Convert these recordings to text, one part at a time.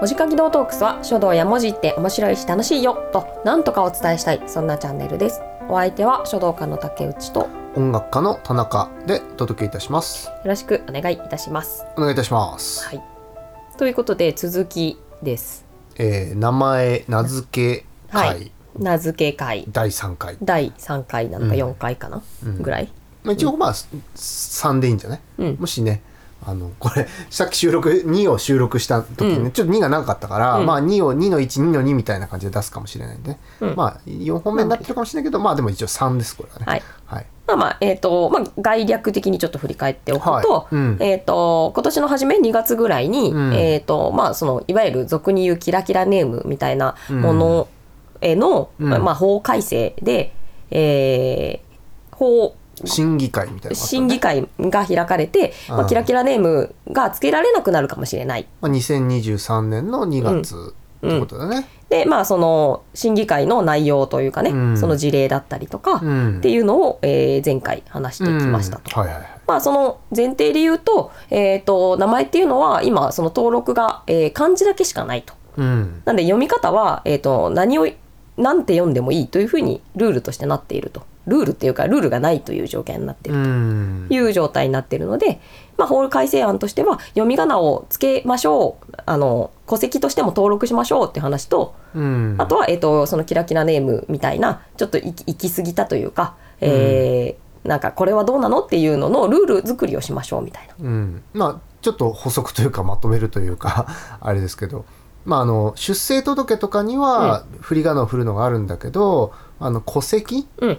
文字書き道トークスは書道や文字って面白いし楽しいよとなんとかお伝えしたいそんなチャンネルです。お相手は書道家の竹内とよ音楽家の田中でお届けいたします。ろしくお願いいたします。お願いいたします、はい。ということで続きです。えー名前名付け会、はい。名付け会。第3回、第3回なのかうん。4回かな、うん。ぐらい？まあ、一応まあ、3でいいんじゃない、うん。もしねあのこれさっき収録2を収録した時にね、うん。ちょっと2が長かったから、うん。まあ2を2の12の2みたいな感じで出すかもしれないんで、うん。まあ4本目になってるかもしれないけど、まあでも一応3ですこれはね。はい。はい、まあまあえっ、とまあ概略的にちょっと振り返っておくと、はい。うん。えっ、と今年の初め2月ぐらいに、うん。えっ、とまあそのいわゆる俗に言うキラキラネームみたいなものへの、うん。まあ法改正で、えー法審議会みたいなね。審議会が開かれて、まあ、うんキラキラネームが付けられなくなるかもしれない。まあ、2023年の2月ってことだね、でまあその審議会の内容というかね、うん。その事例だったりとか、うん。っていうのを、えー前回話してきましたと。うん。はいはいはい。まあ、その前提で言うと,、えー、と名前っていうのは今その登録が、えー漢字だけしかないと。うん。なんで読み方は、えー、と何を何て読んでもいいというふうにルールとしてなっていると。ルールっていうかルールがないという条件になっているうん。という状態になっているので、まあ、法改正案としては読み仮名をつけましょう。あの戸籍としても登録しましょうって話とうん。あとは、えー、とそのキラキラネームみたいなちょっと行き行き過ぎたというか、えーなんかこれはどうなのっていうののルール作りをしましょうみたいな。うん、まあちょっと補足というかまとめるというか あれですけど、まあ、あの出生届とかには振り仮名を振るのがあるんだけど、あの戸籍うん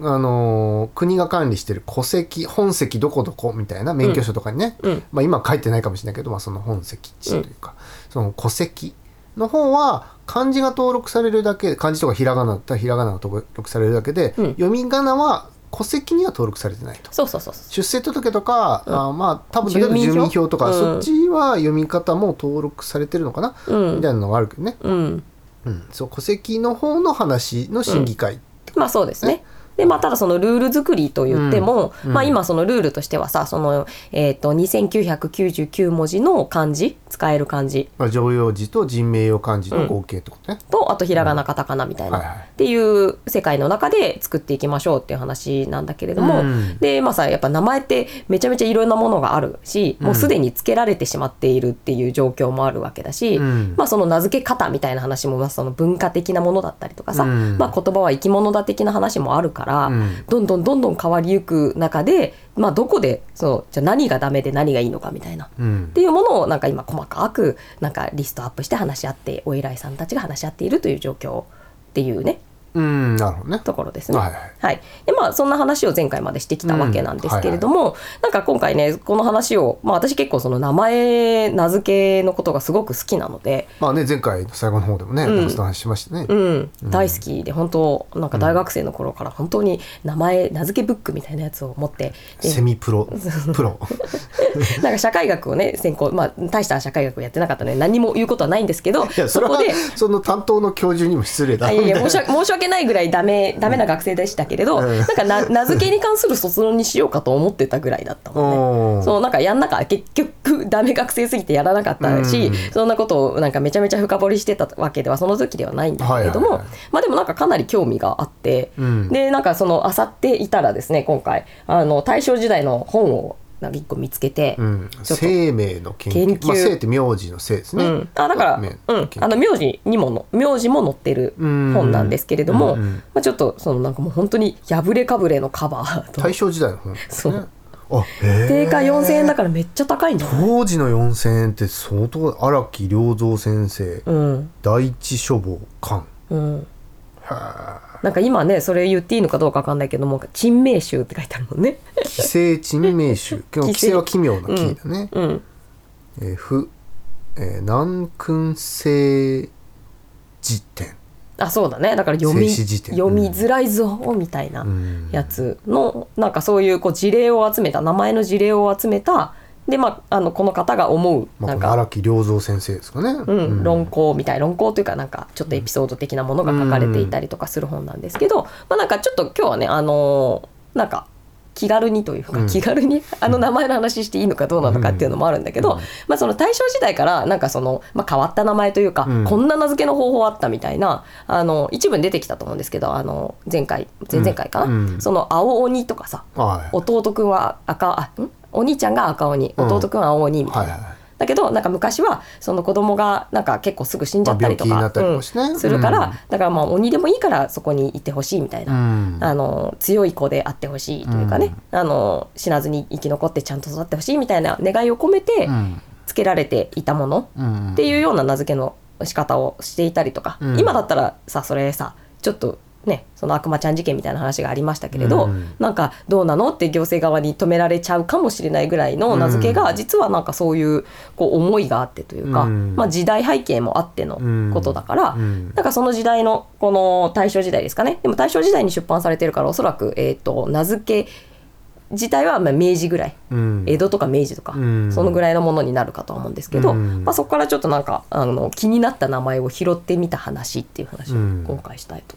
あの国が管理してる戸籍本籍どこどこみたいな免許証とかにね、うん。まあ、今は書いてないかもしれないけど、まあ、その本籍地というか、その戸籍の方は漢字が登録されるだけ漢字とかひらがなだったらひらがなが登録されるだけで、うん。読み仮名は戸籍には登録されてないと。そうそうそうそう。出生届とか、うん。あまあ多分住民票？とか、うん。そっちは読み方も登録されてるのかな、うん。みたいなのがあるけどね、うん、うん、そう戸籍の方の話の審議会、まあそうですね。でまあ、ただそのルール作りと言っても、うん。まあ、今そのルールとしてはさその、えー、と2999文字の漢字使える漢字。まあ、常用字と人名用漢字の合計ってことね、とあとひらがなカタカナみたいな、はいはいっていう世界の中で作っていきましょうっていう話なんだけれども、うん。でまあさやっぱ名前ってめちゃめちゃいろんなものがあるし、もうすでに付けられてしまっているっていう状況もあるわけだし、うん。まあその名付け方みたいな話もまあその文化的なものだったりとかさ、うん。まあ言葉は生き物だ的な話もあるから、うん。どんどんどんどん変わりゆく中で、まあ、どこでそのじゃあ何がダメで何がいいのかみたいな。うん。っていうものをなんか今細かくなんかリストアップして話し合ってお偉いさんたちが話し合っているという状況っていうねうんなるほどね。ところですね。はいはい。でまあそんな話を前回までしてきたわけなんですけれども、なんか今回ねこの話を、まあ、私結構その名前名付けのことがすごく好きなので、まあね前回の最後の方でもね、うん。話しましたね、うん、大好きで本当なんか大学生の頃から本当に名前名付けブックみたいなやつを持ってでセミプロ。プロ。なんか社会学をね専攻まあ大した社会学をやってなかったので何も言うことはないんですけどいやそれはこでその担当の教授にも失礼だあいやいや申し訳訳ないぐらいダメダメな学生でしたけれど、うん。なんかな 名付けに関する卒論にしようかと思ってたぐらいだったなもんね。そうなんかやんなか結局ダメ学生すぎてやらなかったし、うん。そんなことをなんかめちゃめちゃ深掘りしてたわけではその時ではないんだけれども、はいはいはい。まあでもなんかかなり興味があって、うん。でなんかその漁っていたらですね今回あの大正時代の本をなんか一個見つけて、うん、生命の研究。研究。まあ、生って名字の生ですね、うん、あだから、名うん、あの名字にもの名字も載ってる本なんですけれども、うん。うんまあ、ちょっとそのなんかもう本当に破れかぶれのカバーと。大正時代の本。ですね。そうあ定価4000円だからめっちゃ高いんだ。当時の4000円って相当荒木良三先生、うん。第一書房館。うん、はなんか今ねそれ言っていいのかどうかわかんないけども珍名集って書いてあるもんね。あ寄生珍名集。寄生は奇妙な奇だね、うん。えーふ、えー南君生辞典。あそうだね。だから読み読みづらいぞみたいなうん。やつのなんかそういうこう事例を集めた名前の事例を集めたでまああのこの方が思うまあ、なんか。この荒木良三先生ですかね、うん、論考みたい論考というかなんかちょっとエピソード的なものが書かれていたりとかする本なんですけど、まあ、なんかちょっと今日はねあのーなんか気軽にというか、うん。気軽にあの名前の話していいのかどうなのかっていうのもあるんだけど、うん。まあ、その大正時代からなんかその、まあ、変わった名前というか、うん。こんな名付けの方法あったみたいなあの一部に出てきたと思うんですけどあの前回前々回かな、うん。その青鬼とかさはい。弟くんは赤あん？お兄ちゃんが赤鬼うん。弟くんは青鬼みたいな。はいはいだけどなんか昔はその子供がなんか結構すぐ死んじゃったりとか,、ね。うんするから、うん。だからまあ鬼でもいいからそこにいてほしいみたいな、うん。あの強い子であってほしいというかね、あの死なずに生き残ってちゃんと育ってほしいみたいな願いを込めてうん。つけられていたものうんっていうような名付けの仕方をしていたりとか、うん。今だったらさそれさちょっとねその悪魔ちゃん事件みたいな話がありましたけれど、うん。なんかどうなのって行政側に止められちゃうかもしれないぐらいの名付けが、うん実はなんかそういうこう思いがあってというか、うん。まあ、時代背景もあってのことだから、うん。なんかその時代のこの大正時代ですかね。でも大正時代に出版されてるからおそらく、えー、と名付け自体はまあ明治ぐらい。うん。江戸とか明治とか、うん。そのぐらいのものになるかとは思うんですけど、うん。まあ、そこからちょっとなんかあの気になった名前を拾ってみた話っていう話をうん。今回したいと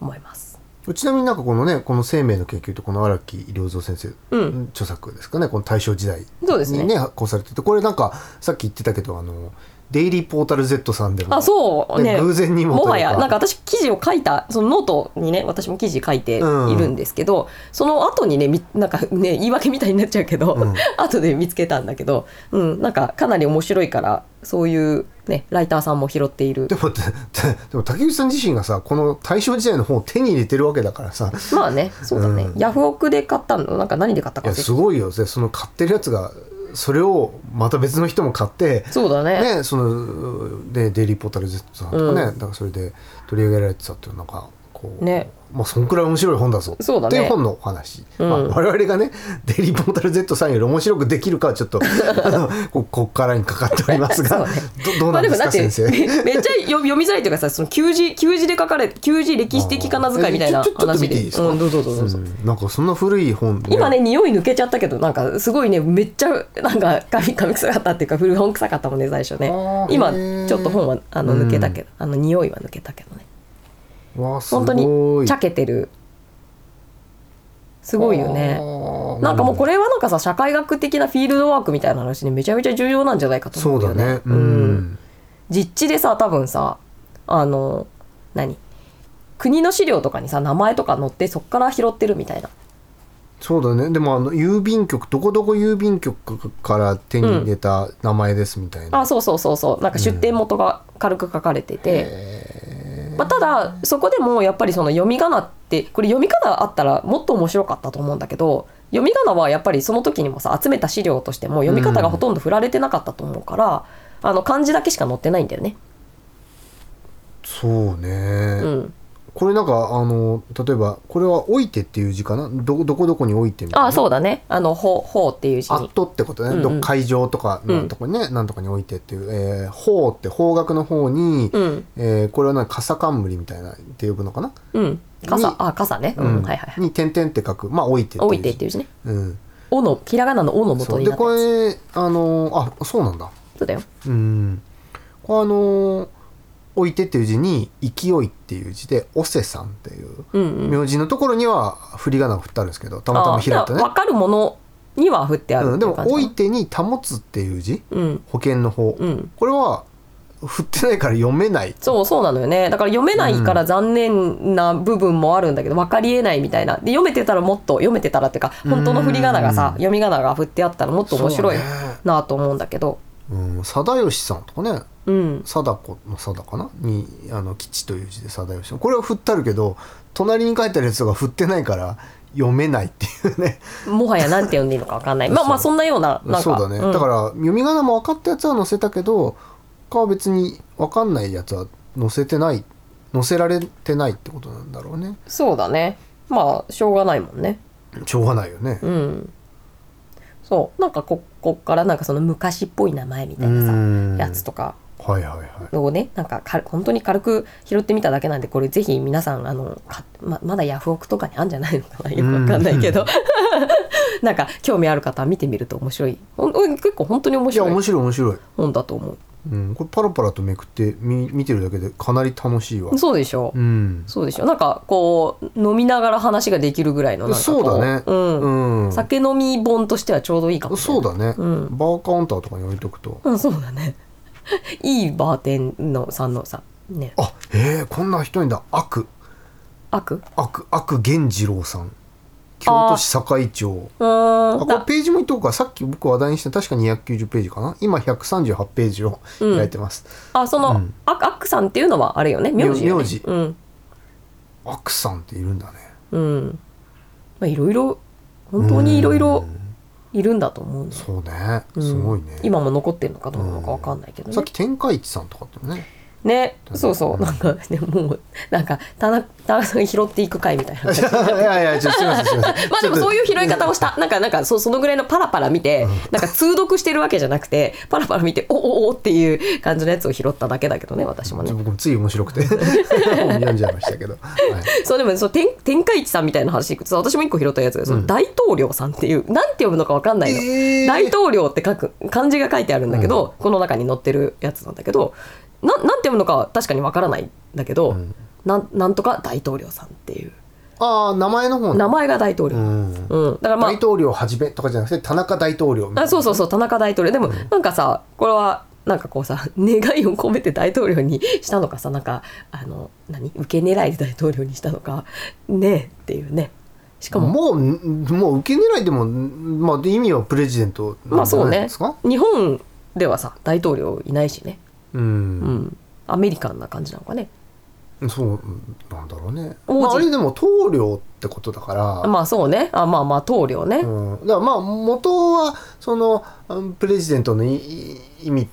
思います。ちなみになんかこのねこの生命の研究とこの荒木良三先生、うん。著作ですかね。この大正時代そうですねにね。発行されててこれなんかさっき言ってたけどあのデイリーポータル Z さんでも。あそう。ね。偶然にももはや。なんか私記事を書いたそのノートにね私も記事書いているんですけど、その後にねみなんかね言い訳みたいになっちゃうけど、うん。後で見つけたんだけど、うん、なんかかなり面白いからそういうねライターさんも拾っている。でもで でも竹内さん自身がさこの大正時代の本を手に入れてるわけだからさ。まあねそうだね、うん。ヤフオクで買ったの？なんか何で買ったかすごいよ。でその買ってるやつがそれをまた別の人も買ってそうだね。ねそのねデイリーポータル Z さんとかね、うん。だからそれで取り上げられてたっていうなんかこうねまあそんくらい面白い本だぞ。そうだね。っていう本のお話、うん。まあ、我々がね デイリーポータル Z さんより面白くできるかはちょっと あのここっからにかかっておりますが、ね。どどうなんですか、まあ先生？めめっちゃ読読みづらいというかさその旧字旧字で書かれ旧字歴史的仮名遣いみたいな話で。見ていいですか、うん、どうぞどうぞ。どうん。なんかそんな古い本で今ね匂い抜けちゃったけどなんかすごいねめっちゃなんか髪髪臭かったっていうか古本臭かったもんね最初ね。今ちょっと本はあの抜けたけど、あの匂いは抜けたけどね本当いにちゃけてる。すごいよね。なんかもうこれはなんかさ社会学的なフィールドワークみたいな話でめちゃめちゃ重要なんじゃないかと思そううだよねねうん、実地でさ多分さあの何？国の資料とかにさ名前とか載ってそっから拾ってるみたいな。そうだね。でもあの郵便局どこどこ郵便局から手に入れた名前ですみたいな、あそうそうそうそう。なんか出典元が軽く書かれてて、まあ、ただそこでもやっぱりその読み仮名ってこれ読み仮名あったらもっと面白かったと思うんだけど読み仮名はやっぱりその時にもさ集めた資料としても読み方がほとんど振られてなかったと思うから、あの漢字だけしか載ってないんだよね。そうね、うん、これなんかあの例えばこれは「置いて」っていう字かな？どどこどこに置いてみたいな？あそうだね。あの「ほ」ほうっていう字。に。アットってことね、うんうん。ど会場とかなんとかね、なんとかに置いてっていう、えー、法って方角の方に、うん。えーこれは何傘冠みたいなって呼ぶのかな、うん、傘。にあ傘ね、うん。はいはいはい。に点々って書く。まあ置いて置いていう字。っていう字ね。うん、「お」のひらがなの「お」の元にでこれあのーあそうなんだ。そうだよ。うん。これあのー置いてっていう字に勢いっていう字でおせさんっていう名字のところには振り仮名が振ってあるんですけどたまたま開いたね。分かるものには振ってあるうん、でもっていてに保つっていう字うん。保険の方、うん。これは振ってないから読めない。そうそうなのよね。だから読めないから残念な部分もあるんだけど分かりえないみたいな。で読めてたらもっと読めてたらっていうか本当の振り仮名がさうん読み仮名が振ってあったらもっと面白いなと思うんだけどうん、貞義さんとかね。うん。貞子の貞かな？にあの吉という字で貞義さん。これは振ってあるけど隣に書いてあるやつが振ってないから読めないっていうね。もはやなんて読んでいいのか分かんない。まあまあそんなようななんか。そうだね、ん。だから読み仮名も分かったやつは載せたけど他は別に分かんないやつは載せてない載せられてないってことなんだろうね。そうだね。まあしょうがないもんね。しょうがないよね。うんそう。なんかここっからなんかその昔っぽい名前みたいなうん。さやつとか。はいはいはい。をねなんかか本当に軽く拾ってみただけなんでこれぜひ皆さんあのかままだヤフオクとかにあるんじゃないのかなよくわかんないけど。なんか興味ある方は見てみると面白い。結構本当に面い。や白い面白い面白い。本だと思う。うん、これパラパラとめくってみ見てるだけでかなり楽しいわ。そうでしょ、うん。そうでしょ。なんかこう飲みながら話ができるぐらいのそうだね。うん。うん。酒飲み本としてはちょうどいいかもそうだね、うん。バーカウンターとかに置いとくと。うん、そうだね。いいバーテンのさんのさね。あへえこんな人いんだ。悪。悪？悪悪源次郎さん京都市堺町。あこれだページもいっとこうか。さっき僕話題にした確か290ページかな。今138ページをうん。開いてます、あその、うん。あ悪さんっていうのはあれよね？名字よ、ね、名字。うん。悪さんっているんだね。うん。まあいろいろ本当にいろいろいるんだと思うね。そうね。うん。すごいね、今も残ってるのかどうなのかわかんないけどね。さっき天下一さんとかってねねそうそう。なんかねもうなんか田中田中さんが拾っていく回みたいな。いやいやちょっとすいません。まあでもそういう拾い方をした。なんかなんかそそのぐらいのパラパラ見てなんか通読してるわけじゃなくてパラパラ見ておおおっていう感じのやつを拾っただけだけどね私もね。僕もつい面白くて。読んじゃいましたけど、はい、そうでもそう天天下一さんみたいな話私も一個拾ったやつがその大統領さんっていう、なんて読むのかわかんないの、えー。大統領って書く漢字が書いてあるんだけど、この中に載ってるやつなんだけどななんて読むのかは確かにわからないんだけど、ん。なんなんとか大統領さんっていう。ああ名前の方名前が大統領、ううん。んだからまあ大統領はじめとかじゃなくて田中大統領みたいな。あそうそうそう田中大統領。でもなんかさこれはなんかこうさ 願いを込めて大統領にしたのかさなんかあの何？受け狙いで大統領にしたのかねえっていうね。しかももうもう受け狙いでも、まあ、意味はプレジデントまあなんじゃそうねないですか、日本ではさ大統領いないしねううんん。アメリカンな感じなのかね。そうなんだろうね、王子。まあ、あれでも棟梁ってことだから、まあそうね。あまあまあ棟梁ね、うん、だからまあ元はそのうんプレジデントのいい意味っ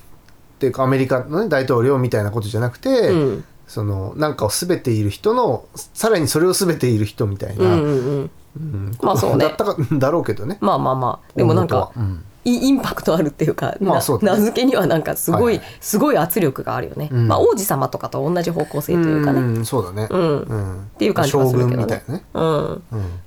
ていうかアメリカの、ね、大統領みたいなことじゃなくて、うん。そのなんかを全ている人のさらにそれを全ている人みたいな、うんうんうん。うん。まあそうね。だったかだろうけどね。まあまあまあ。でもなんか元は。うんイインパクトあるっていうか、なまあそうだね。名付けにはなんかすごい、はいはい。すごい圧力があるよね、うん。まあ王子様とかと同じ方向性というかね。んそうだね。うん。うん。っていう感じはするけどね。ね。うん。うん。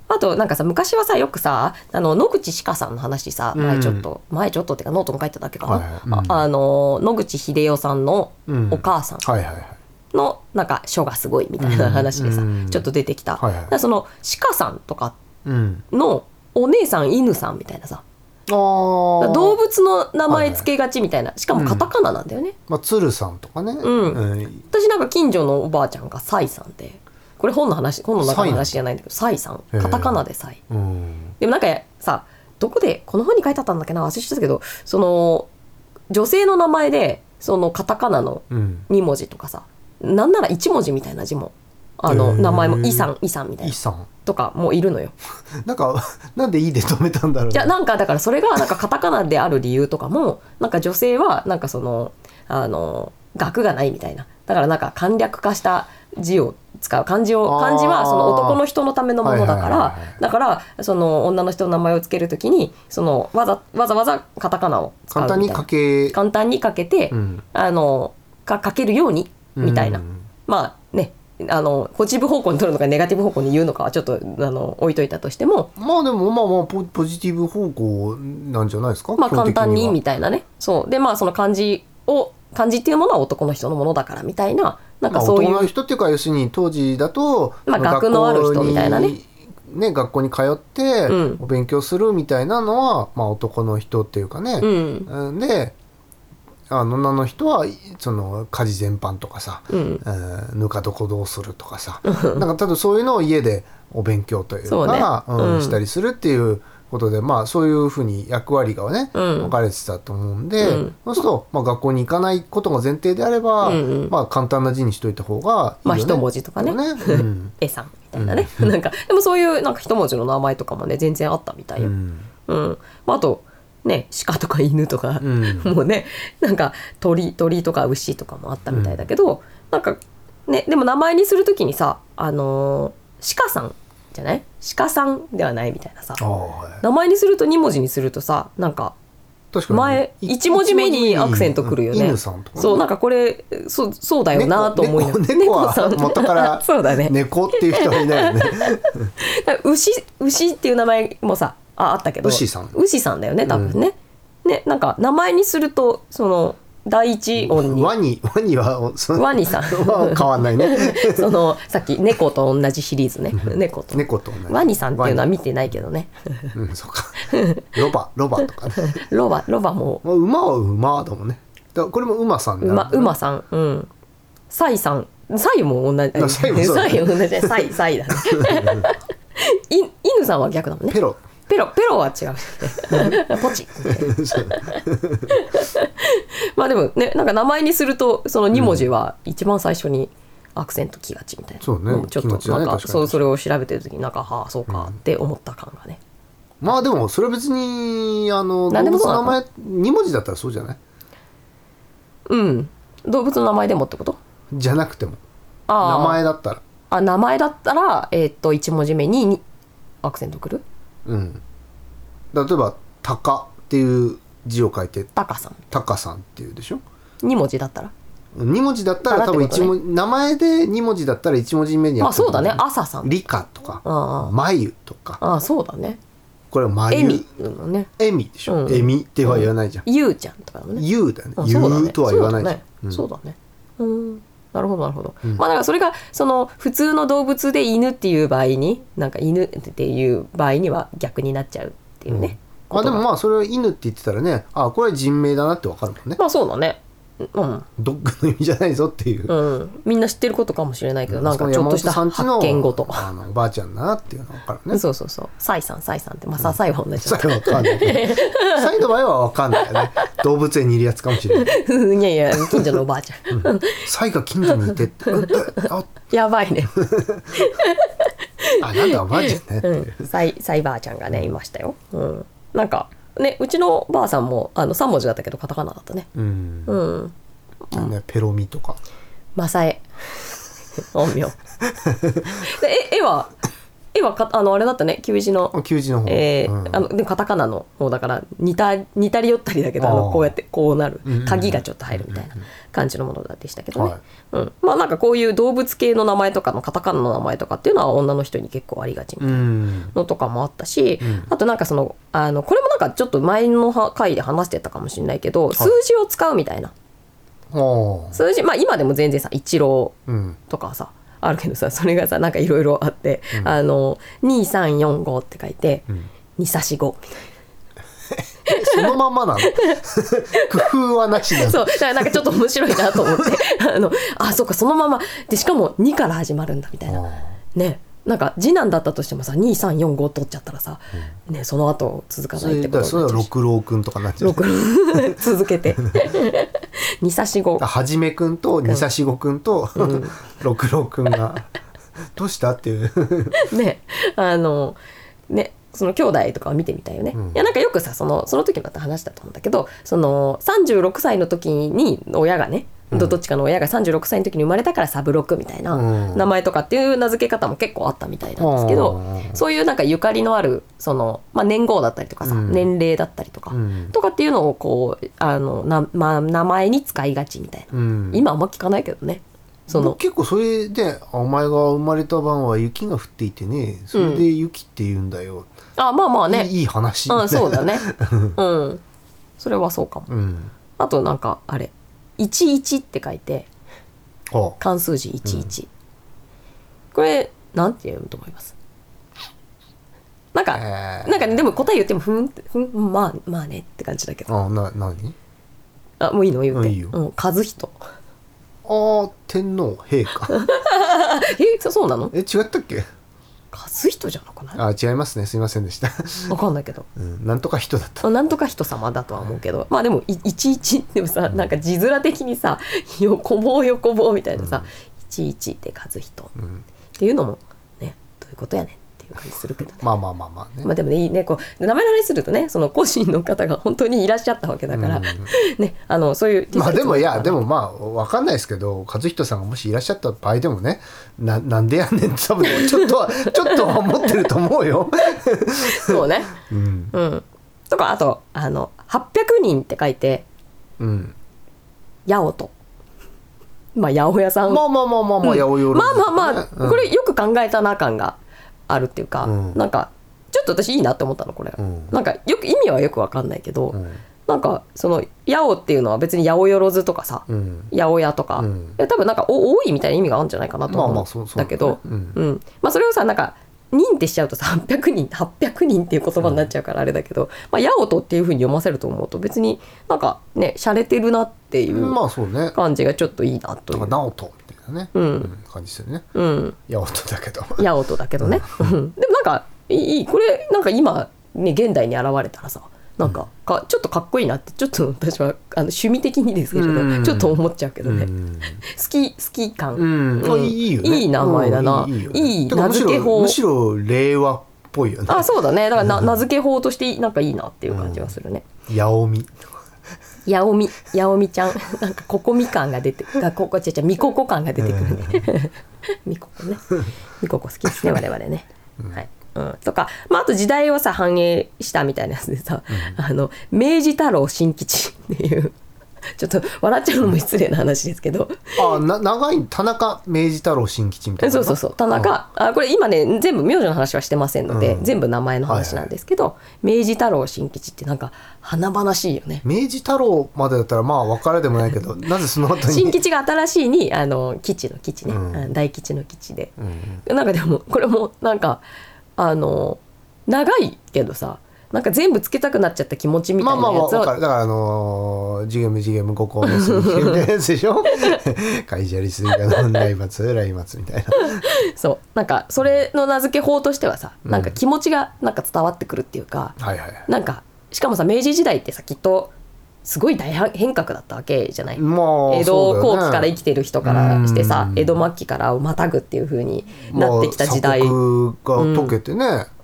あとなんかさ昔はさよくさあの野口鹿さんの話さうん。前ちょっと、前ちょっとっていうかノートに書いただけかな、はいああの野口英世さんのうん。お母さんはいはいはい。のなんか書がすごいみたいな話でさ、うん。ちょっと出てきた、はいはい。その鹿さんとかうん。のお姉さん犬さんみたいなさ。動物の名前つけがちみたいな。しかもカタカナなんだよね、まあ鶴さんとかね。うん。うん私なんか近所のおばあちゃんがサイさんで。これ本の話本の中の話じゃないんだけどサイさん。カタカナでサイ。うん。でもなんかさどこでこの本に書いてあったんだっけな忘れちゃったけどその女性の名前でそのカタカナのうん。2文字とかさなんなら1文字みたいな字もあの名前もイさんイさんみたいな。イさん。とかもいるのよ。なんかなんでいいで止めたんだろう。ね。いやなんかだからそれがなんかカタカナである理由とかもなんか女性はなんかそのあの学がないみたいな。だからなんか簡略化した字を使う。漢字を漢字はその男の人のためのものだからはいだからその女の人の名前をつけるときにそのわざわざわざカタカナを使う簡単に書け。簡単に書けて、うん。あのか書けるようにみたいな、うん。まあねあのポジティブ方向に取るのかネガティブ方向に言うのかはちょっとあの置いといたとしても。まあでもまあまあポポジティブ方向なんじゃないですか？まあ簡単にみたたいなね。そう。でまあその漢字を漢字っていうものは男の人のものだからみたいななんまあ、かそういう、男の人っていうか要するに当時だと、まあそ学のある人みたいなね。学校にね学校に通ってうん。お勉強するみたいなのは、まあ、男の人っていうかね、うん。うん。であの女の人はいその家事全般とかさ、うん。えーぬか床どうするとかさ。なんか多分そういうのを家でお勉強というそうね。かうんうん。したりするっていうことでまあそういうふうに役割がね、うん。分かれてたと思うんで、うん。そうすると、まあ、学校に行かないことが前提であれば、うんうん。まあ簡単な字にしといた方がいいよね。まあ一文字とかね。うん。絵さんみたいなね、なんかでもそういうなんか一文字の名前とかもね全然あったみたいよ、うん。うん。まあ、あとね鹿とか犬とか、うん。もうねなんか鳥鳥とか牛とかもあったみたいだけど、なんかねでも名前にするときにさあのー鹿さんじゃない？鹿さんではないみたいなさ。はい。名前にすると2文字にするとさなんか前一文字目にアクセントくるよね。犬さんとかね、そうなんかこれそうそうだよなと思いながら。猫さん元からそうだね。猫っていう人はいないよね。牛牛っていう名前もさああったけど。牛さん。牛さんだよね多分ね、ねなんか名前にするとその第一音に。ワニワニはワニさん。は変わんないね。そのさっき猫と同じシリーズね。猫と。猫とワニさんっていうのはワ見てないけどね。ニ。うんそうか。ロバロバとかね。ロバロバも。まあ馬は馬だもんね。だこれも馬さんだ馬馬さん。うん。サイさん。サイも同じ。あサイも同じ。サイサイだね。い犬さんは逆だもんね。ペロペロペロは違う。ポチ。まあでもねなんか名前にするとその2文字は一番最初にアクセントきがちみたいな、そうね。んちょっとなんかそうそれを調べてる時になんかはあそうかって思った感がね、まあでもそれは別にあの動何でもそうなの物の名前2文字だったらそうじゃない？うん。動物の名前でもってこと？じゃなくても。名前だったら。あ名前だったらえーっと1文字目ににアクセントくる？うん。例えば「タカ」っていう字を書いてタカさん「タカさん」っていうでしょ？2文字だったら？2文字だったら多分一文字、名前で2文字だったら1文字目にまあそうだね。あ朝さん。リカとかあマユとか。ああそうだね。これはマユエミのね。エミでしょ、うん。エミっては言わないじゃん、ユウちゃんとかだもんね。ユウだよね。あユそうとは言わないじゃん。そうだね。うんなるほどなるほど、うん。まあだからそれがその普通の動物で犬っていう場合になんか犬っていう場合には逆になっちゃうっていうね、あでもまあそれを犬って言ってたらねあこれは人名だなってわかるもんね。まあそうだねうん。ドッグの意味じゃないぞっていう、うん、みんな知ってることかもしれないけど、なんかちょっとした発見ごと。あのおばあちゃんだなっていうのは分かるね。そうそうそう。サイさん、サイさんって、まあ、さ、サイは同じだ。サイは分かんないけど。サイの場合は分かんないよね。動物園にいるやつかもしれない。いやいや、近所のおばあちゃん。サイが近所にいてって。やばいね。あなんだおばあちゃんねっていう。うん、サイ、サイばあちゃんがね、いましたよ。うん。なんか、ね、うちのばあさんも、あの、3文字だったけど、カタカナだったね。うん、うん。ね、ペロミとかマサエ。本名。で絵絵は、絵はか、あの、あれだったね、旧字の。給仕の方、えーうん。あのでもカタカナの方だから似た似たり寄ったりだけどあのあー。こうやってこうなる。うんうんうん。鍵がちょっと入るみたいな感じのものでしたけどね、はい。うん、まあなんかこういう動物系の名前とかのカタカナの名前とかっていうのは女の人に結構ありがちみたいなうん。のとかもあったし、うん。あとなんかそのあのこれもなんかちょっと前の回で話してたかもしれないけど、数字を使うみたいな。おー。数字まあ今でも全然さ一郎うん。とかさあるけどさそれがさなんかいろいろあって、あの2345って書いて、ん。二差し5みたいそのまんまなの？工夫はなしななの？そう。だからなんかちょっと面白いなと思って。あのあそうかそのまま。でしかも2から始まるんだみたいな。あね。なんか次男だったとしてもさ2345取っちゃったらさ、ね、その後続かないってこれだからとそれは六郎くんとかになっちゃう。六 続けて 二差し5はじめくんと二差しごくんと 六郎くんが。どうしたっていう。ね。あのねその兄弟とかを見てみたいよね、うん。いやなんかよくさそのその時また話だと思うんだけどその36歳の時に親がねどどっちかの親が36歳の時に生まれたからサブロクみたいなうん。名前とかっていう名付け方も結構あったみたいなんですけど、うん。そういうなんかゆかりのあるその、まあ、年号だったりとかさ、うん。年齢だったりとか、うん。とかっていうのをこうあのな、まあ、名前に使いがちみたいな、うん。今あんま聞かないけどね。その結構それで「お前が生まれた晩は雪が降っていてねそれで雪って言うんだよ」あまあまあね。いいいい話。うん、そうだね。うん。それはそうかも。うん。あとなんか、あれ、11って書いて、あ。漢数字11。これ、なんて読むと思います？なんか、えー。なんかね、でも答え言っても、ふんふん、まあ、まあねって感じだけど。あな何？あ、もういいの？言って。うんいいよ。うん、和人。あー天皇陛下。え、そそうなの？え違ったっけ？和人じゃなくない？あ違いますね。すいませんでした、わかんないけど。うん、なんとか人だった。まあなんとか人様だとは思うけど。まあでもい11でもさなんか字面的にさ横棒横棒みたいなさ、11って和人、ん。っていうのもねどういうことやねん感じするけどね。まあまあまあまあね、まあでもねいいねこう名前の話するとねその個人の方が本当にいらっしゃったわけだから、うん ねあのそういうまあでもいやでももまあわかんないですけど和人さんがもしいらっしゃった場合でもねななんでやねんって多分ちょっとは ちょっとは思ってると思うよ。そうね。うん。うん。とかあとあの800人って書いてうん、八百と。まあ八百屋さん。まあまあまあまあまあ、八百万まあまあまあ、うん。これよく考えたな感があるっていうか、うん。なんかちょっと私いいなって思ったのこれ、うん。なんかよく意味はよくわかんないけど、うん。なんかその八百っていうのは別に八百万とかさ、うん。八百屋とか、うん。いや多分なんかお多いみたいな意味があるんじゃないかなと思う。んまあまあそうそうだけど、うん。うん。まあ、それをさなんか認定しちゃうとさ800人800人っていう言葉になっちゃうからあれだけど、まあ、八百っていうふうに読ませると思うと別になんかね洒落てるなっていうまあそうね。感じがちょっといいなという。なんか直人みたいなね、うん。感じするね。うん。八百だけど。八百だけどね、うん。でもなんかいいこれなんか今ね現代に現れたらさなんかかちょっとかっこいいなってちょっと私はあの趣味的にですけれど、うん。ちょっと思っちゃうけどね、うん。好き好き感、いいよね。いい名前だな、うん。いい名付け法むしろ令和っぽいよね。あそうだね。だからな名付け法としてなんかいいなっていう感じがするね、八百み八百み八百みちゃん。なんかここみ感が出てあここちゃちゃみここ感が出てくるね。みここね。みここ好きですね我々ね、はい。うん、とか、まあ、あと時代をさ反映したみたいなやつでさ、あの明治太郎新吉っていうちょっと笑っちゃうのも失礼な話ですけど、あな長い田中明治太郎新吉みたいな。そうそうそう。田中、あこれ今ね全部名字の話はしてませんので、うん。全部名前の話なんですけど、明治太郎新吉ってなんか華々しいよね。明治太郎までだったらまあ分からでもないけど なぜその後に？新吉が新しいにあの基地の基地ね、うん。あ大吉の基地で、うん。なんかでもこれもなんかあの長いけどさなんか全部つけたくなっちゃった気持ちみたまあまあいなやつを、分かる。だからあのー、ジゲムジゲム五行 のすみみたいなやつでしょ海砂利水がの来末来末みたいな。そう。なんかそれの名付け法としてはさなんか気持ちがなんか伝わってくるっていうか、はいはいはい。なんかしかもさ明治時代ってさきっとすごい大変革だったわけじゃない、まあ江戸後期から生ききてる人からしてさ、うん。江戸末期からをまたぐっていう風になってきた時代、鎖国が解けてね、うん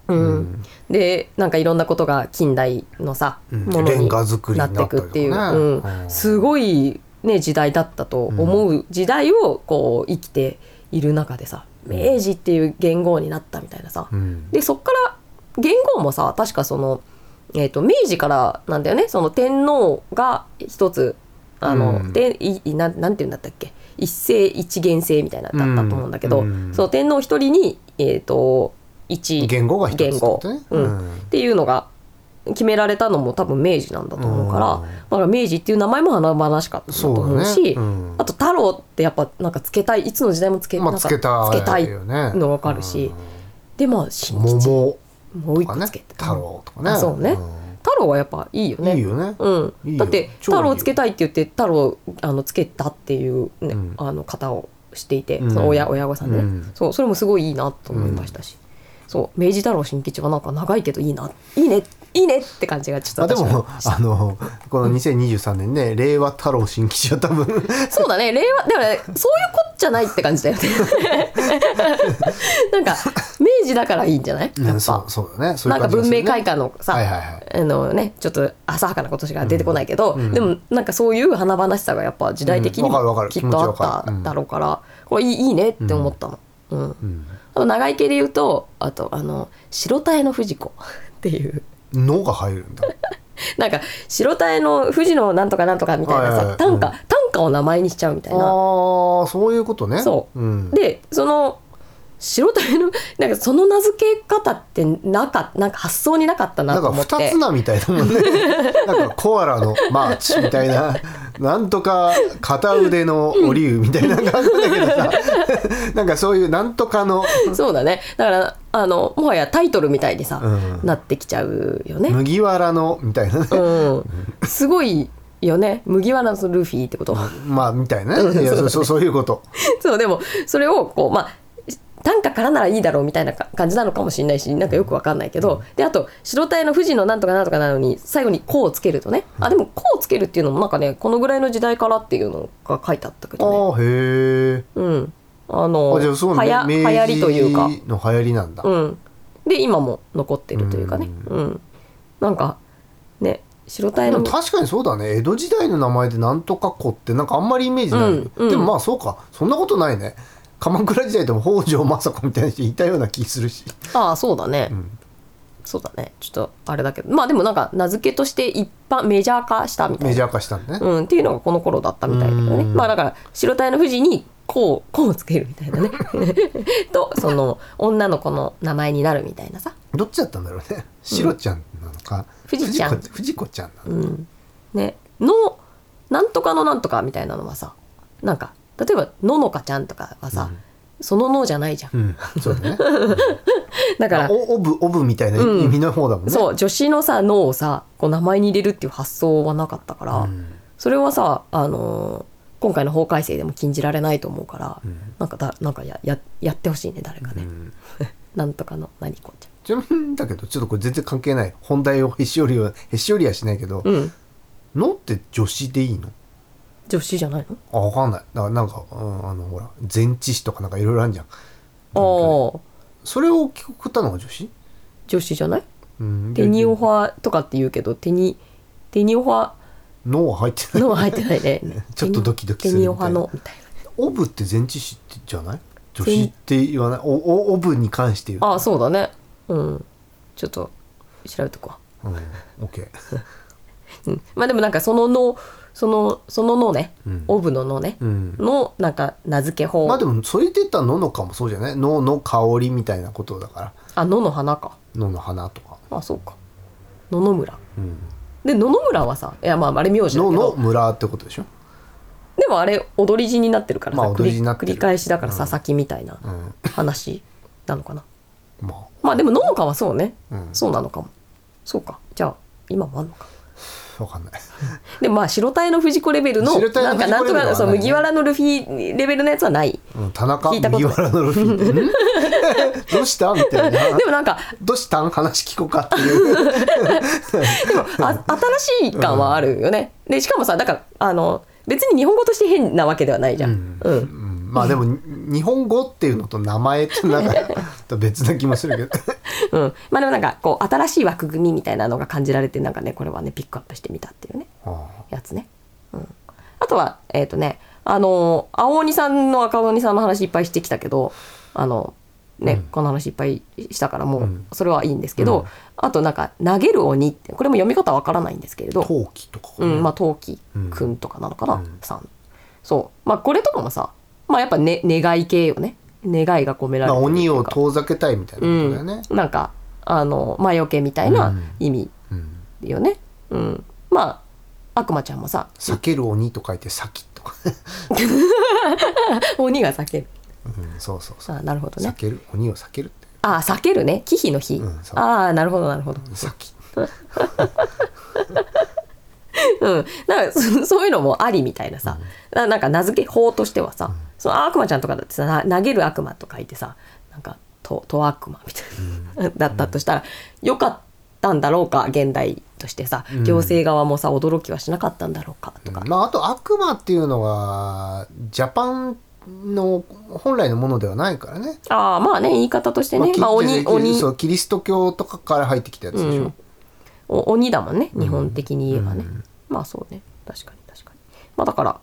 でなんかいろんなことが近代のさ、うん。ものになっていくっていう、うん。うん。すごい、ね、時代だったと思う。時代をこう生きている中でさ明治っていう元号になったみたいなさ、うん。でそっから元号もさ確かその、えー、と明治からなんだよね。その天皇が一つあの、うん。でいいなんなんていうんだったっけ？一世一元制みたいなのだったと思うんだけど、うん。その天皇一人に、えー、と一。言語が一つって言語。うん。うん。っていうのが決められたのも多分明治なんだと思うから、うん。だから明治っていう名前も華々しかったと思うしね。うん。あと太郎ってやっぱなんかつけたいいつの時代もつけ,、まあつけたつけたいの分かるし、でまあ新吉桃もう一個つけて、太郎とかね。あそうね、太郎はやっぱいいよね。いいよね。うん、だって太郎つけたいって言って太郎あのつけたっていう、ねうん。あの方をしていて、うん。その親親御さんでね、うん。そうそれもすごいいいなと思いましたし、そう明治太郎新吉はなんか長いけどいいな。いいねいいねって感じがちょっとでもあのこの2023年ね 令和太郎新吉は多分。そうだね。令和だからそういうこっちゃないって感じだよね。なんか明治だからいいんじゃない？やっぱ、うんそうそうだね。そういなかうん感じがするね。文明開化のさ、はいはいはい。あのねちょっと浅はかなことしか出てこないけど、うんでもなんかそういう華々しさがやっぱ時代的にきっとあっただろうから、これいいいいねって思ったの。うん長い系で言うとあとあの白田屋の藤子 っていう。のが入るんだ。なんか白田屋の藤のなんとかなんとかみたいなさ短歌、うん。短歌を名前にしちゃうみたいな。ああそういうことね。そう。うん、でその白タイのなんかその名付け方ってなかなんか発想になかったななんかと思って。二つ名みたいだもんね。なんかコアラのマーチみたいななんとか片腕のオリュウみたいな感じだけどさ。なんかそういうなんとかの。そうだね。だからあのもはやタイトルみたいにさ、うん。なってきちゃうよね。麦わらのみたいなね、うん、すごいよね。麦わらのルフィってこと。まあみたいなね。そうそういうこと。そうでもそれをこうまあ短歌からならいいだろうみたいなか感じなのかもしれないしなんかよくわかんないけど、であと白タイの富士のなんとかなんとかなのに最後に「こ」をつけるとね。あでも「こ」をつけるっていうのもなんかねこのぐらいの時代からっていうのが書いてあったけどね。ああへえうん、あのあじゃあそうはやね流行りというか、の流行りなんだ、うん、で今も残ってるというかね、うん。なんかね白タイの確かにそうだね。江戸時代の名前でなんとか子ってなんかあんまりイメージない、うんうん。でもまあそうか。そんなことないね鎌倉時代でも北条政子みたいな人いたような気するし。ああそうだね、ん。そうだね。ちょっとあれだけど。まあでもなんか名付けとして一般メジャー化したみたいな。メジャー化したんだね、うん、っていうのがこの頃だったみたいだね。うん。まあだから白タイの富士にこうこうをつけるみたいなね。とその女の子の名前になるみたいなさ。どっちだったんだろうね。シロちゃんなのか、藤ちゃん。藤子藤子ちゃんなのか、うん。ね。のなんとかのなんとかみたいなのはさなんか例えばののかちゃんとかはさ、そののじゃないじゃん、うん。そうだね。だからおオブオブみたいな意味の方だもんね、そう女子のさ「の」をさこう名前に入れるっていう発想はなかったから、うん。それはさ、あのー今回の法改正でも禁じられないと思うから、ん。なんかだなんかやややってほしいね誰かね、うん。なんとかの何こちちなみにだけどちょっとこれ全然関係ない。本題をへし折りはへし折りはしないけどゃんうん「の」って女子でいいの？女子じゃないの？あわかんない。だからなんか、うん、あのほら前置詞とかなんかいろいろあるじゃん。ああそれを聞くたのが女子、女子じゃない？うん、テニオファとかって言うけどテニテニオファのは入ってない。のは入ってないね。ちょっとドキドキするテニオファのみたい。オブって前置詞ってじゃない？女子って言わない？おおオブに関して言うなああそうだね。うん。ちょっと調べとこうん。オッケー。う、うん、まあでもなんかそののそのそののね、うん。オブののね、うん。のなんか名付け法、まあでもそれで言ったらののかもそうじゃない？のの香りみたいなことだから。あのの花か。のの花とか、あそうか。野々村。うん、で野々村はさいやまああれ名字だのけど。の村ってことでしょ、でもあれ踊り字になってるからさ、まあ繰り返しだから佐々木みたいなうん、話なのかな、ままあでも野々かはそうね、うん。そうなのかも。そうか。じゃあ今もあんのかあわかんない。でもまあ白タイの藤子レベルのなんかなんとかそう麦わらのルフィレベルのやつはない。うん田中聞いた麦わらのルフィ。ん？どうした？みたいな。でもなんかどうしたん？話聞こうかっていう。あ新しい感はあるよね、でしかもさだからあの別に日本語として変なわけではないじゃん、うん。うん。まあでも日本語っていうのと名前ってなんか別な気もするけどうん、まあでもなんかこう新しい枠組みみたいなのが感じられてなんかねこれはねピックアップしてみたっていうねあやつね、うん、あとはえっ、とねあの青鬼さんの赤鬼さんの話いっぱいしてきたけどあのね、この話いっぱいしたからもうそれはいいんですけど、うん。あとなんか投げる鬼ってこれも読み方わからないんですけれど陶器とかかな。うん、まあ陶器くんとかなのかな、うん。さん。そう。まあこれとかもさまあやっぱ、ね、願い系よね願いが込められまあ、てる鬼を遠ざけたいみたいなことだよね、うん、なんかあの魔除けみたいな意味うん。よね、うん。まあ悪魔ちゃんもさ避ける鬼と書いて先とか、鬼が避ける。うん、そうそうそう、あなるほど避ねける鬼を避けるってあ避けるね。忌避の日、うんああなるほどなるほど。先 うん。なんかそ そういうのもありみたいなさ、ななんか名付け法としてはさ、その悪魔ちゃんとかだってさな投げる悪魔と書いてさなんかとと悪魔みたいな、だったとしたらよかったんだろうか現代としてさ行政側もさ驚きはしなかったんだろうかとか、まああと悪魔っていうのはジャパンの本来のものではないからね。ああまあね言い方としてね、きまあ、鬼鬼。そうキリスト教とかから入ってきたやつでしょ、うん。お鬼だもんね日本的に言えばね、まあそうね。確かに確かに。まあだから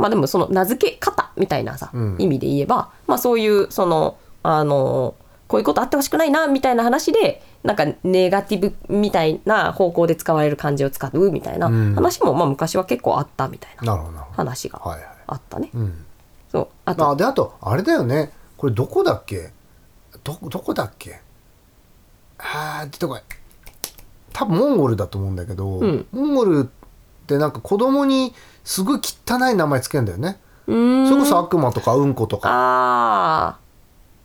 まあでもその名付け方みたいなさ、うん。意味で言えばまあそういうそのあのこういうことあってほしくないなみたいな話でなんかネガティブみたいな方向で使われる漢字を使うみたいなうん。話もまあ昔は結構あったみたいななるほど。なるほど話がはいはい。あったね。うん。そう。あと、あであとあれだよね。これどこだっけ？どどこだっけ？あー出てこい多分モンゴルだと思うんだけど、うん。モンゴルってなんか子供にすごい汚い名前つけるんだよね、うーん。それこそ悪魔とかうんことか。ああ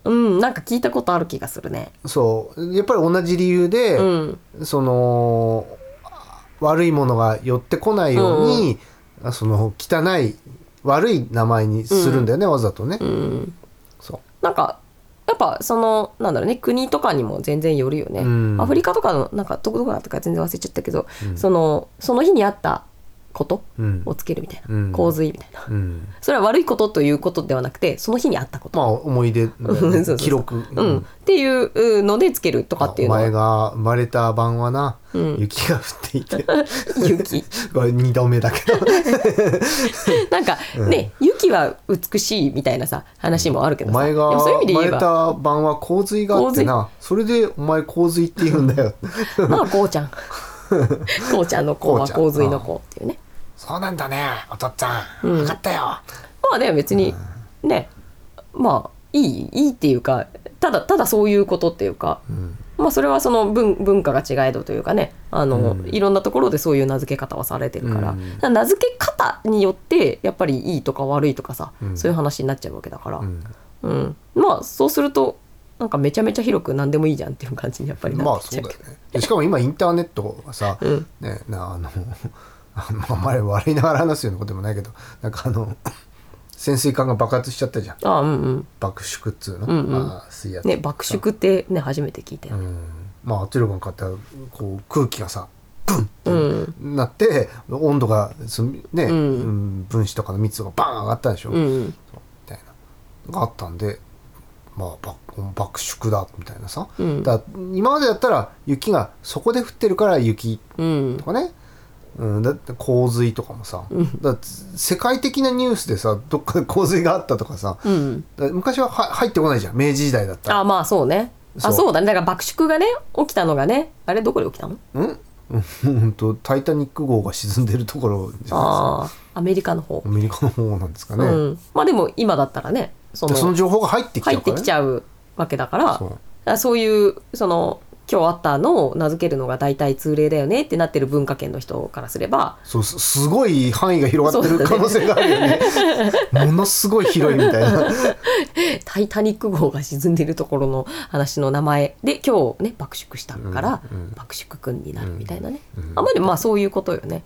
うんなんか聞いたことある気がするね。そう。やっぱり同じ理由で、うん。その悪いものが寄ってこないように、その汚い悪い名前にするんだよね、わざとね、うん。そう。なんかやっぱそのなんだろうね国とかにも全然よるよね、うん。アフリカとかのなんかどこどこだったか全然忘れちゃったけど、そのその日にあったことうん。をつけるみたいな、うん。洪水みたいな。うん。それは悪いことということではなくてその日にあったこと、まあ思い出 記録、うん。っていうのでつけるとかっていうおのは。前が生まれた晩はな、うん。雪が降っていて。雪。これ2度目だけど。なんかね、雪は美しいみたいなさ話もあるけどさ。お前が生まれた晩は洪水があってな。それでお前洪水って言うんだよ。まあこうちゃん。こうちゃんの子は洪水の子っていうねそうなんだねお父っつぁん、うん。分かったよ。まあね別にね。まあいいいいっていうかただただそういうことっていうか、まあそれはその文文化が違えどというかね。あの、うん。いろんなところでそういう名付け方はされてるから,、うん。名付け方によってやっぱりいいとか悪いとかさ、うん。そういう話になっちゃうわけだから、うん。うん。まあそうするとなんかめちゃめちゃ広く何でもいいじゃんっていう感じにやっぱりなまあってきちゃうけど、そうだよね。でしかも今インターネットがさ、うん。ねなあの あんまり笑いながら話すようなことでもないけどなんかあの 潜水艦が爆発しちゃったじゃん。ああうんうん。爆縮っつうの、うんうん。まあ水圧。ね爆縮ってね初めて聞いたよ、うん。まあ圧力がかかったらこう空気がさうん。なって温度がそのね、んうん。分子とかの密度がバーン上がったでしょ、みうん。たいな。があったんでまあ爆爆縮だみたいなさ、うん。だ今までだったら雪がそこで降ってるから雪うん。とかね、うん、だって洪水とかもさ、だって世界的なニュースでさどっかで洪水があったとかさ、うん。だ昔はは入ってこないじゃん。明治時代だったら。あまあそうね。そう。あそうだね。だから爆縮がね起きたのがねあれどこで起きたの？うん？うんと「タイタニック号」が沈んでるところじゃないああアメリカの方。ですかアメリカの方なんですかね、うん、まあでも今だったらねそのの情報が入ってきちゃ入ってきちゃうわけだから。そう。あそういうその今日あったのを名付けるのが大体通例だよねってなってる文化圏の人からすればそうすすごい範囲が広がってる可能性があるよね。ものすごい広いみたいな「タイタニック号」が沈んでるところの話の名前で今日ね爆縮したから、うんうん。爆縮くんになるみたいなね、うんあまりまあそういうことよね。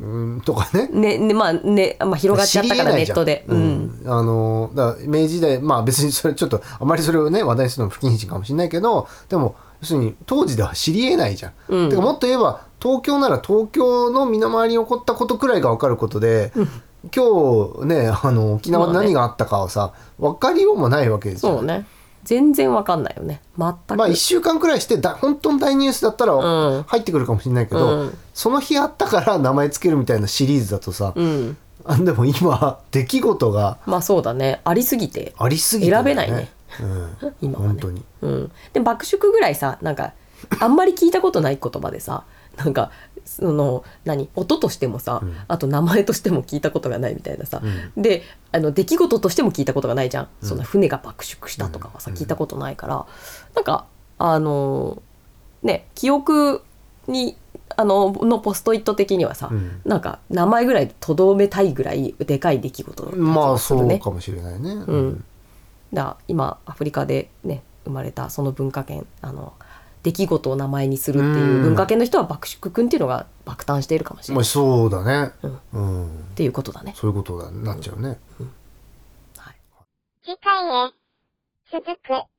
うんとかね。ねねまあね、まあ、広がっちゃったからネットで。知り得ないじゃん。うん。あのだ明治時代まあ別にそれちょっとあまりそれをね話題にするのも不謹慎かもしれないけどでも要するに当時では知り得ないじゃん。うん。てかもっと言えば東京なら東京の身の回りに起こったことくらいが分かることで、今日ねあの沖縄で何があったかはさ分かりようもないわけですよ。ね。全然わかんないよね。全く。まあ1週間くらいしてだ本当の大ニュースだったらうん。入ってくるかもしれないけど、うん。その日あったから名前つけるみたいなシリーズだとさ、うん。あでも今出来事がまあそうだね。ありすぎて、ありすぎて、選べないね、うん、今はね。本当に。うん、で爆縮ぐらいさなんかあんまり聞いたことない言葉でさなんかその何音としてもさ、うん。あと名前としても聞いたことがないみたいなさ、であの出来事としても聞いたことがないじゃん、そんな船が爆縮したとかはさ、聞いたことないから。なんかあのね記憶にあののポストイット的にはさ、うん。なんか名前ぐらいとどめたいぐらいでかい出来事だった気がするね。まあそうかもしれないね、うん、だ今アフリカでね生まれたその文化圏あの出来事を名前にするっていう文化圏の人は爆縮くんっていうのが爆誕しているかもしれない、まあそうだね。うん。うん、っていうことだね。そういうことだなっちゃうね、はい。次回へ